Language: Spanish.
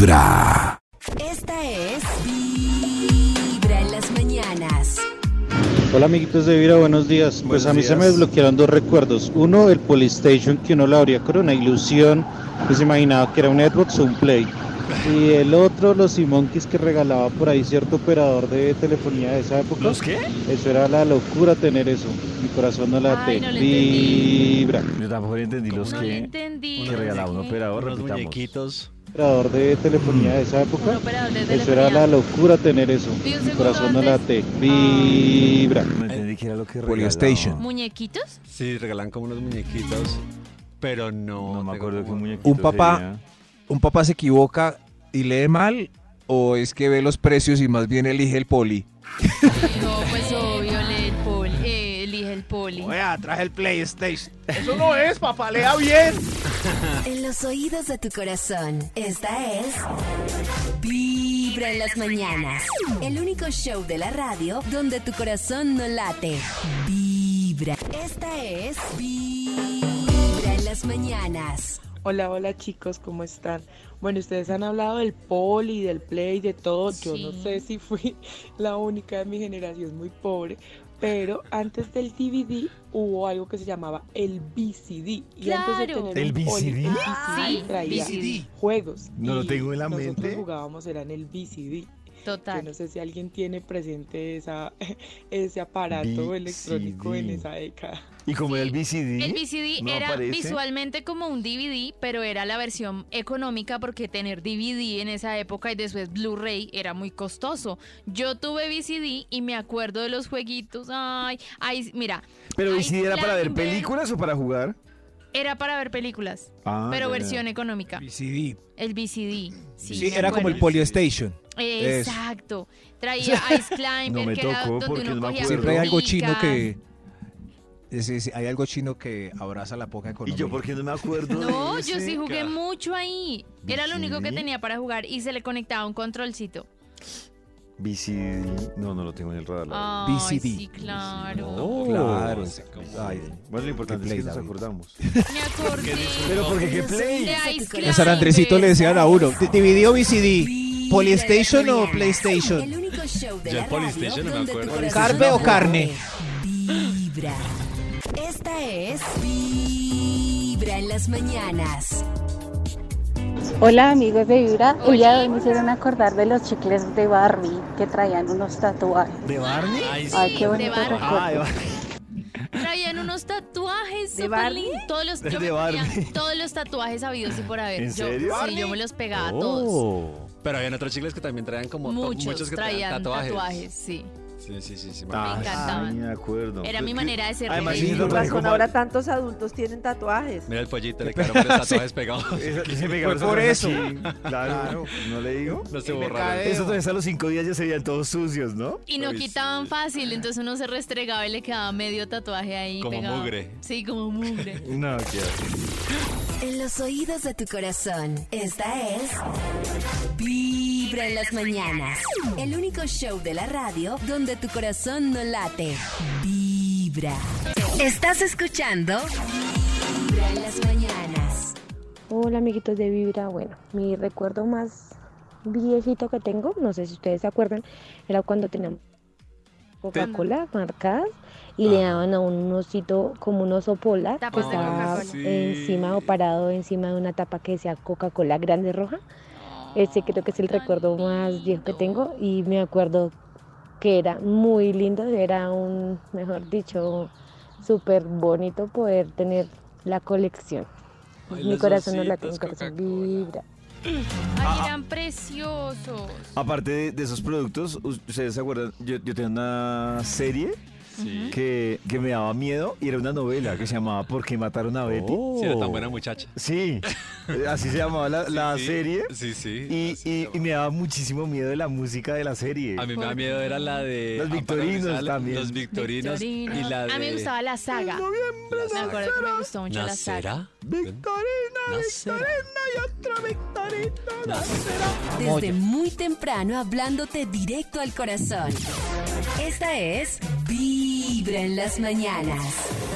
Vibra. Esta es Vibra en las mañanas. Hola amiguitos de Vibra, buenos días. Pues a mí se me desbloquearon dos recuerdos. Uno, el Polystation, que uno lo abría con una ilusión, que se imaginaba que era un Xbox o un Play. Y el otro, los Simonkeys que regalaba por ahí cierto operador de telefonía de esa época. ¿Los qué? Eso era la locura tener eso. Mi corazón no late. Ay, no. Vibra. Yo tampoco entendí los No que, entendí. que regalaba un operador, Unos repitamos. muñequitos. Operador de telefonía de esa Un época. operador de Eso era la locura tener eso. Mi corazón no late. Vibra. No entendí que era lo que regalaba. Polystation. ¿Muñequitos? Sí, regalan como unos muñequitos. Pero no. No me acuerdo qué como- muñequito Un papá- sería. ¿Un papá se equivoca y lee mal? ¿O es que ve los precios y más bien elige el poli? No, pues. Poli. traje el PlayStation. Eso no es, papá, lea bien. En los oídos de tu corazón, esta es Vibra en las mañanas. El único show de la radio donde tu corazón no late. Vibra. Esta es Vibra en las mañanas. Hola, hola chicos, ¿cómo están? Bueno, ustedes han hablado del poli, del play, de todo. Yo no sé si fui la única de mi generación muy pobre, pero antes del DVD hubo algo que se llamaba el VCD. Y antes de tener ¿El VCD? el Sí, VCD traía VCD. juegos. No lo tengo en la nosotros mente. jugábamos, era en el VCD. Yo Total. no sé si alguien tiene presente esa, ese aparato electrónico en esa década. Y como era el VCD. El VCD no era aparece. visualmente como un DVD, pero era la versión económica porque tener DVD en esa época y después Blu-ray era muy costoso. Yo tuve VCD y me acuerdo de los jueguitos. Ay, ay, mira, Pero Ay, VCD era para ver películas o para jugar. era para ver películas, Ah, pero versión económica. VCD. El VCD. Sí, Sí, era como el. Polystation. Eso. Exacto. Traía Ice Climber, No que era donde uno cogía. Siempre hay algo chino que... sí, sí, hay algo chino que abraza la poca ¿Y economía. yo por qué no me acuerdo No, de yo sí jugué mucho ahí. Era lo único que tenía para jugar y se le conectaba un controlcito. VCD. No, no lo tengo en el radar. Ay, VCD. sí, claro. No. Claro. Ay, Bueno, lo importante Qué es que play, nos David. acordamos. Me acordé. Pero porque qué play. En San Andresito le decían a uno, ¿DVD o VCD? Vibra ¿Polystation o. PlayStation? El único show de Yo la el Polystation no me acuerdo. ¿Carne o carne? Vibra. Esta es Vibra en las mañanas. Hola amigos de Vibra, el Oye. día de hoy me hicieron acordar de los chicles de Barbie que traían unos tatuajes. ¿De Barney? Ay, Ay, qué de bonito Barbie. recuerdo. Ah, de Barney. Traían unos tatuajes ¿De Barbie? Todos los, yo De Barbie. todos los tatuajes habidos y por haber. ¿En yo, serio? Sí, yo me los pegaba todos. Oh. Pero habían otros chicles que también traían como Muchos, muchos que traían tatuajes. tatuajes. sí. Sí, sí, sí. sí me Ah, encantaban. sí, me acuerdo. Era mi manera de ser Además, sí, lo con como- ahora tantos adultos tienen tatuajes. Mira el pollito, le quedaron varios tatuajes pegados. Eso- que se Fue pegaron por eso. Claro, ¿no le digo? No se borraron. Eso todavía a los cinco días ya se veían todos sucios, ¿no? Y no Uy, quitaban sí. fácil, entonces uno se restregaba y le quedaba medio tatuaje ahí Como pegado. mugre. Sí, como mugre. No, qué En los oídos de tu corazón, esta es Vibra en las mañanas. El único show de la radio donde tu corazón no late. Vibra. Estás escuchando Vibra en las mañanas. Hola amiguitos de Vibra, bueno, mi recuerdo más viejito que tengo, no sé si ustedes se acuerdan, era cuando teníamos Coca-Cola marcadas y le daban a un osito como un oso polar que estaba Coca-Cola. encima o parado encima de una tapa que decía Coca-Cola grande roja. Ese creo que es el recuerdo más viejo que tengo y me acuerdo que era muy lindo, era un, mejor dicho, súper bonito poder tener la colección. Ay, Mi corazón no la tengo, corazón vibra. Ay, eran preciosos. Aparte de, de esos productos, us- ¿ustedes se acuerdan? Yo, yo tenía una serie Sí. que, que me daba miedo y era una novela que se llamaba ¿Por qué mataron a Betty? Sí, era tan buena muchacha. Sí, así se llamaba la, la Sí, serie. Sí, sí. Y, así y- se y me daba muchísimo miedo de la música de la serie. A mí me da miedo era la de Los victorinos también. Los victorinos, y la de A mí me gustaba la saga. Me acuerdo que me gustó mucho la saga. Victorina, Nacerá. y otra Victorina. Desde muy temprano hablándote directo al corazón. Esta es Vibra en las mañanas.